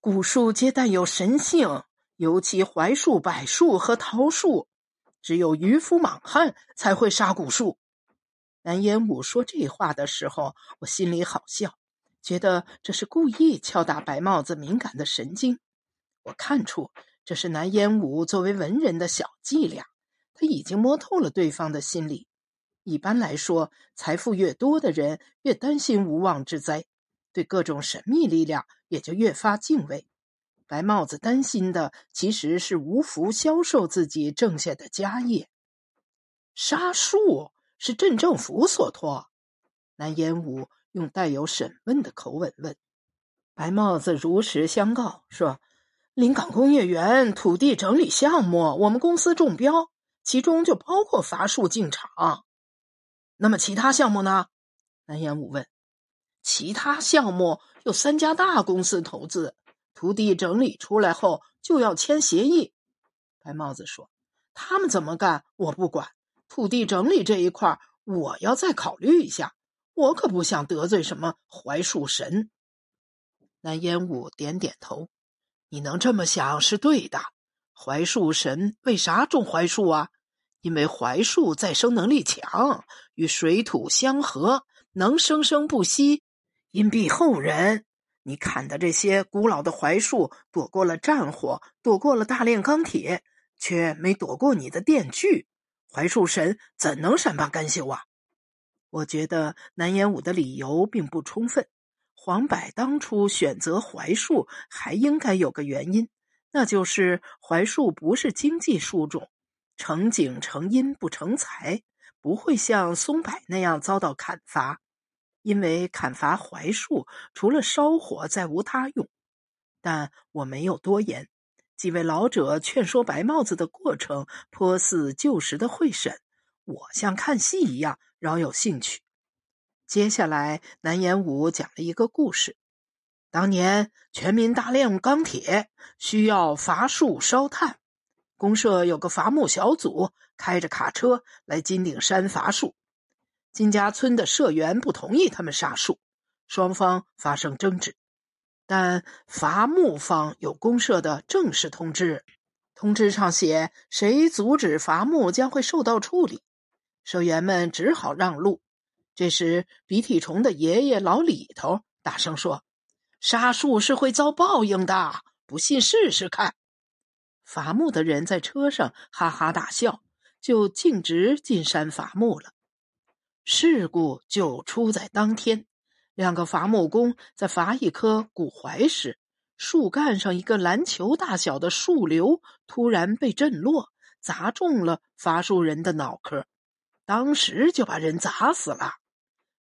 古树皆带有神性，尤其槐树、柏树和桃树。只有渔夫莽汉才会杀古树。南烟武说这话的时候，我心里好笑，觉得这是故意敲打白帽子敏感的神经。我看出这是南烟武作为文人的小伎俩，他已经摸透了对方的心理。一般来说，财富越多的人越担心无妄之灾，对各种神秘力量也就越发敬畏。白帽子担心的其实是吴福销售自己挣下的家业。杀树是镇政府所托。南烟武用带有审问的口吻问。白帽子如实相告说：“临港工业园土地整理项目，我们公司中标，其中就包括伐树进场。那么其他项目呢？”南烟武问。其他项目有三家大公司投资。土地整理出来后就要签协议，白帽子说：“他们怎么干我不管，土地整理这一块我要再考虑一下。我可不想得罪什么槐树神。”南烟雾点点头：“你能这么想是对的。槐树神为啥种槐树啊？因为槐树再生能力强，与水土相合，能生生不息，荫庇后人。”你砍的这些古老的槐树，躲过了战火，躲过了大炼钢铁，却没躲过你的电锯。槐树神怎能善罢甘休啊？我觉得南烟武的理由并不充分。黄柏当初选择槐树，还应该有个原因，那就是槐树不是经济树种，成景成荫不成材，不会像松柏那样遭到砍伐。因为砍伐槐树，除了烧火，再无他用。但我没有多言。几位老者劝说白帽子的过程，颇似旧时的会审，我像看戏一样，饶有兴趣。接下来，南延武讲了一个故事：当年全民大炼钢铁，需要伐树烧炭，公社有个伐木小组，开着卡车来金顶山伐树。金家村的社员不同意他们杀树，双方发生争执。但伐木方有公社的正式通知，通知上写谁阻止伐木将会受到处理。社员们只好让路。这时，鼻涕虫的爷爷老李头大声说：“杀树是会遭报应的，不信试试看。”伐木的人在车上哈哈大笑，就径直进山伐木了。事故就出在当天，两个伐木工在伐一棵古槐时，树干上一个篮球大小的树瘤突然被震落，砸中了伐树人的脑壳，当时就把人砸死了。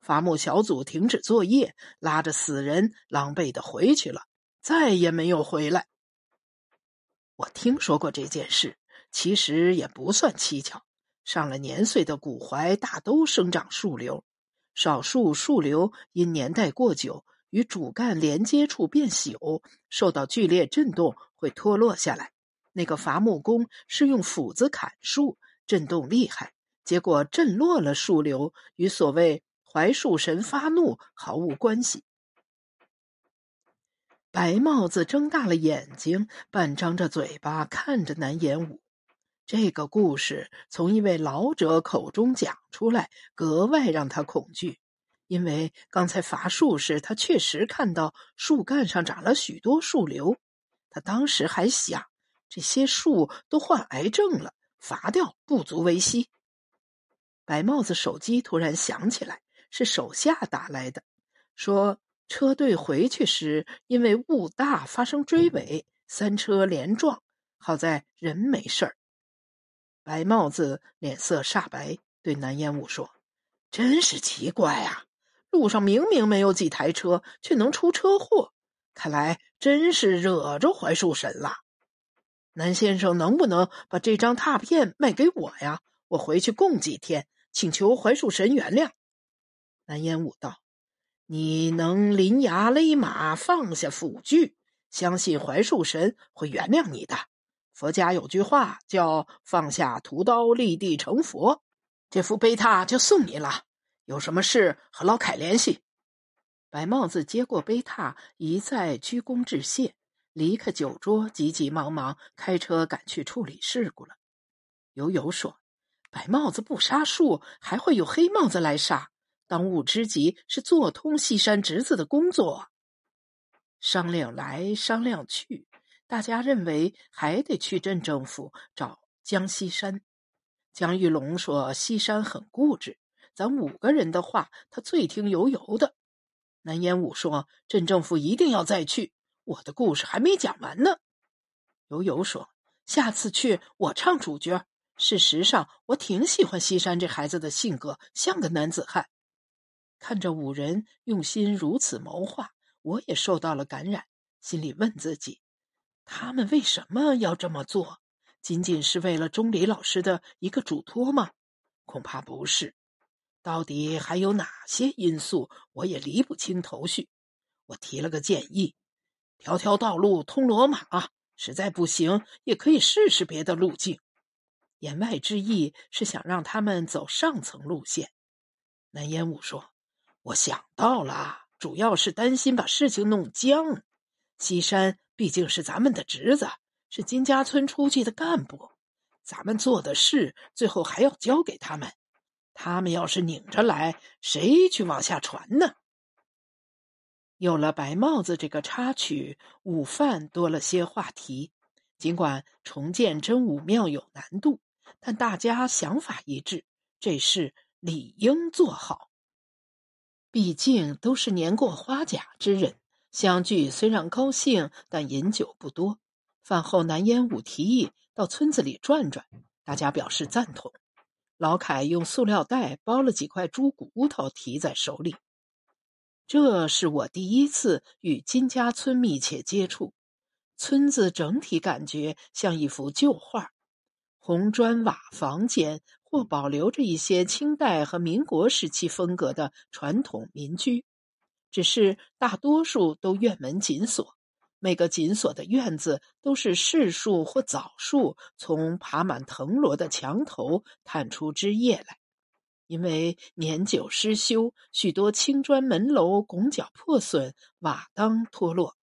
伐木小组停止作业，拉着死人狼狈的回去了，再也没有回来。我听说过这件事，其实也不算蹊跷。上了年岁的古槐大都生长树瘤，少数树瘤因年代过久，与主干连接处变朽，受到剧烈震动会脱落下来。那个伐木工是用斧子砍树，震动厉害，结果震落了树瘤，与所谓槐树神发怒毫无关系。白帽子睁大了眼睛，半张着嘴巴看着南延武。这个故事从一位老者口中讲出来，格外让他恐惧。因为刚才伐树时，他确实看到树干上长了许多树瘤。他当时还想，这些树都患癌症了，伐掉不足为惜。白帽子手机突然响起来，是手下打来的，说车队回去时因为雾大发生追尾，三车连撞，好在人没事儿。白帽子脸色煞白，对南烟雾说：“真是奇怪啊！路上明明没有几台车，却能出车祸。看来真是惹着槐树神了。南先生，能不能把这张拓片卖给我呀？我回去供几天，请求槐树神原谅。”南烟雾道：“你能临崖勒马，放下斧锯，相信槐树神会原谅你的。”佛家有句话叫“放下屠刀，立地成佛”。这副碑拓就送你了。有什么事和老凯联系。白帽子接过碑拓，一再鞠躬致谢。离开酒桌，急急忙忙开车赶去处理事故了。悠悠说：“白帽子不杀树，还会有黑帽子来杀。当务之急是做通西山侄子的工作。”商量来商量去，大家认为还得去镇政府找江西山。江玉龙说：“西山很固执，咱五个人的话，他最听悠悠的。”南烟武说：“镇政府一定要再去。”我的故事还没讲完呢。悠悠说：“下次去我唱主角。事实上，我挺喜欢西山这孩子的性格，像个男子汉。”看着五人用心如此谋划，我也受到了感染，心里问自己：他们为什么要这么做？仅仅是为了钟离老师的一个嘱托吗？恐怕不是。到底还有哪些因素？我也理不清头绪。我提了个建议。条条道路通罗马，实在不行也可以试试别的路径。言外之意是想让他们走上层路线。南烟雾说：“我想到了，主要是担心把事情弄僵。西山毕竟是咱们的侄子，是金家村出去的干部，咱们做的事最后还要交给他们。他们要是拧着来，谁去往下传呢？”有了白帽子这个插曲，午饭多了些话题。尽管重建真武庙有难度，但大家想法一致，这事理应做好。毕竟都是年过花甲之人，相聚虽然高兴，但饮酒不多。饭后，南烟武提议到村子里转转，大家表示赞同。老凯用塑料袋包了几块猪骨头，提在手里。这是我第一次与金家村密切接触。村子整体感觉像一幅旧画，红砖瓦房间或保留着一些清代和民国时期风格的传统民居，只是大多数都院门紧锁。每个紧锁的院子都是柿树或枣树从爬满藤萝的墙头探出枝叶来。因为年久失修，许多青砖门楼拱角破损，瓦当脱落，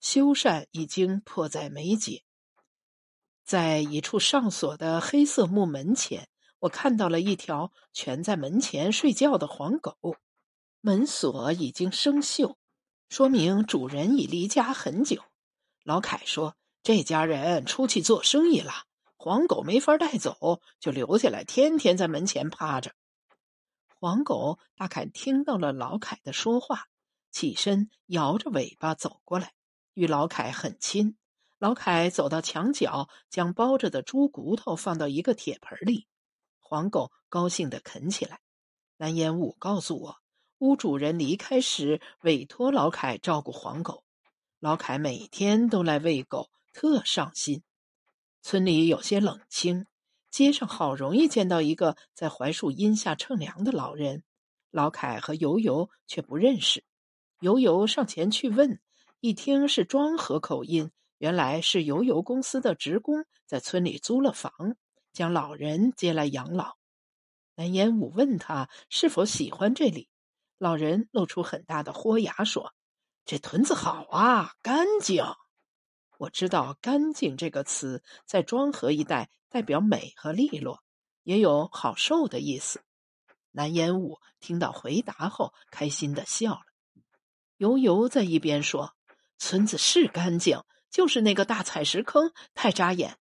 修缮已经迫在眉睫。在一处上锁的黑色木门前，我看到了一条蜷在门前睡觉的黄狗。门锁已经生锈，说明主人已离家很久。老凯说：“这家人出去做生意了，黄狗没法带走，就留下来，天天在门前趴着。”黄狗大概听到了老凯的说话，起身摇着尾巴走过来，与老凯很亲。老凯走到墙角，将包着的猪骨头放到一个铁盆里，黄狗高兴地啃起来。蓝烟雾告诉我，屋主人离开时委托老凯照顾黄狗，老凯每天都来喂狗，特上心。村里有些冷清。街上好容易见到一个在槐树荫下乘凉的老人，老凯和游游却不认识。游游上前去问，一听是庄河口音，原来是游游公司的职工在村里租了房，将老人接来养老。蓝烟武问他是否喜欢这里，老人露出很大的豁牙说：“这屯子好啊，干净。”我知道“干净”这个词在庄河一带代表美和利落，也有好受的意思。南烟雾听到回答后，开心的笑了。悠悠在一边说：“村子是干净，就是那个大采石坑太扎眼。”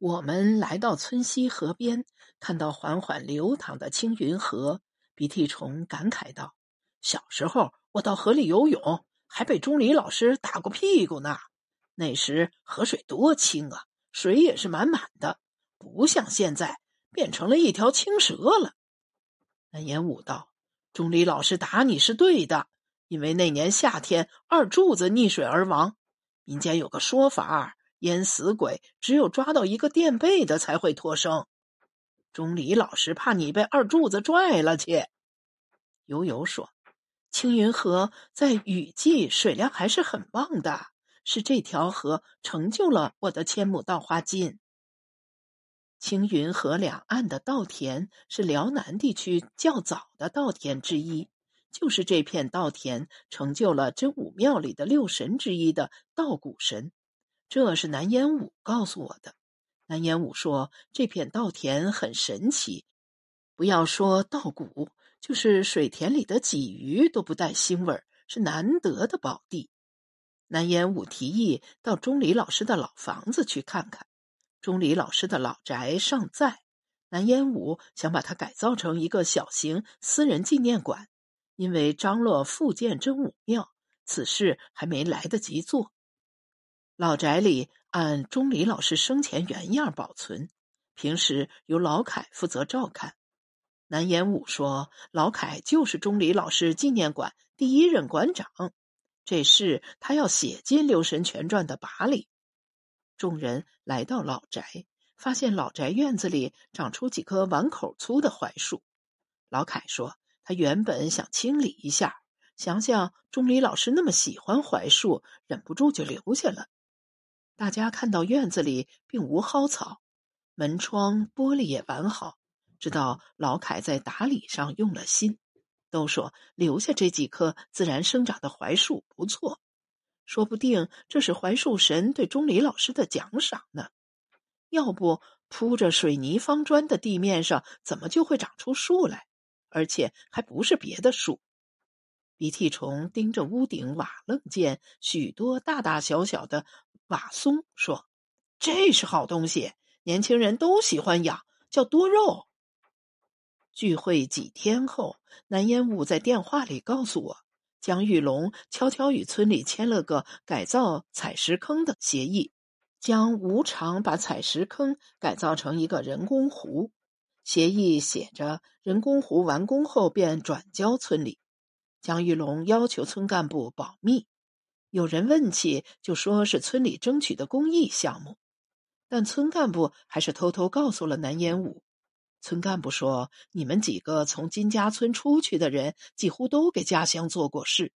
我们来到村西河边，看到缓缓流淌的青云河，鼻涕虫感慨道：“小时候我到河里游泳，还被钟离老师打过屁股呢。”那时河水多清啊，水也是满满的，不像现在变成了一条青蛇了。南言武道：“钟离老师打你是对的，因为那年夏天二柱子溺水而亡。民间有个说法，淹死鬼只有抓到一个垫背的才会脱生。钟离老师怕你被二柱子拽了去。”悠悠说：“青云河在雨季水量还是很旺的。”是这条河成就了我的千亩稻花金。青云河两岸的稻田是辽南地区较早的稻田之一，就是这片稻田成就了真武庙里的六神之一的稻谷神。这是南烟武告诉我的。南烟武说，这片稻田很神奇，不要说稻谷，就是水田里的鲫鱼都不带腥味儿是难得的宝地。南烟武提议到钟离老师的老房子去看看。钟离老师的老宅尚在，南烟武想把它改造成一个小型私人纪念馆，因为张罗复建真武庙，此事还没来得及做。老宅里按钟离老师生前原样保存，平时由老凯负责照看。南延武说：“老凯就是钟离老师纪念馆第一任馆长，这事他要写进《六神全传》的跋里。”众人来到老宅，发现老宅院子里长出几棵碗口粗的槐树。老凯说：“他原本想清理一下，想想钟离老师那么喜欢槐树，忍不住就留下了。”大家看到院子里并无蒿草，门窗玻璃也完好，知道老凯在打理上用了心，都说留下这几棵自然生长的槐树不错，说不定这是槐树神对钟离老师的奖赏呢。要不铺着水泥方砖的地面上，怎么就会长出树来？而且还不是别的树。鼻涕虫盯着屋顶瓦楞间许多大大小小的。瓦松说：“这是好东西，年轻人都喜欢养，叫多肉。”聚会几天后，南烟雾在电话里告诉我，江玉龙悄悄与村里签了个改造采石坑的协议，将无偿把采石坑改造成一个人工湖。协议写着，人工湖完工后便转交村里。江玉龙要求村干部保密。有人问起，就说是村里争取的公益项目，但村干部还是偷偷告诉了南烟武。村干部说：“你们几个从金家村出去的人，几乎都给家乡做过事，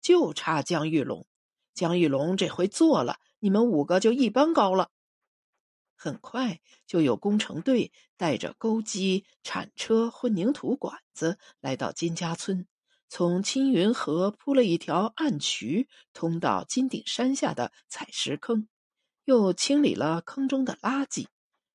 就差江玉龙。江玉龙这回做了，你们五个就一般高了。”很快就有工程队带着钩机、铲车、混凝土管子来到金家村。从青云河铺了一条暗渠，通到金顶山下的采石坑，又清理了坑中的垃圾。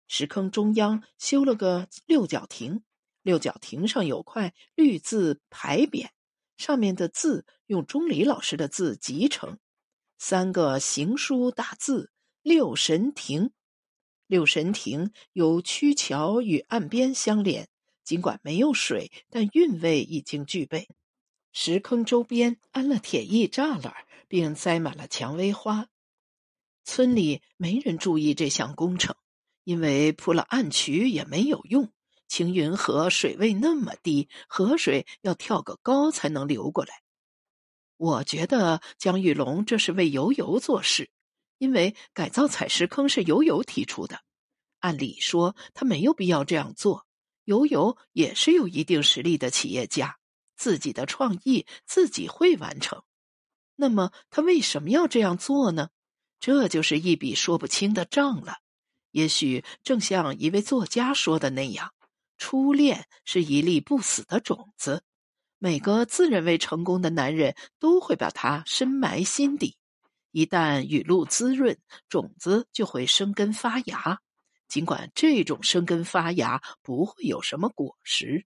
石坑中央修了个六角亭，六角亭上有块绿字牌匾，上面的字用钟离老师的字集成，三个行书大字“六神亭”。六神亭由曲桥与岸边相连，尽管没有水，但韵味已经具备。石坑周边安了铁艺栅栏，并栽满了蔷薇花。村里没人注意这项工程，因为铺了暗渠也没有用。青云河水位那么低，河水要跳个高才能流过来。我觉得江玉龙这是为游游做事，因为改造采石坑是游游提出的。按理说他没有必要这样做，游游也是有一定实力的企业家。自己的创意自己会完成，那么他为什么要这样做呢？这就是一笔说不清的账了。也许正像一位作家说的那样，初恋是一粒不死的种子，每个自认为成功的男人都会把它深埋心底。一旦雨露滋润，种子就会生根发芽，尽管这种生根发芽不会有什么果实。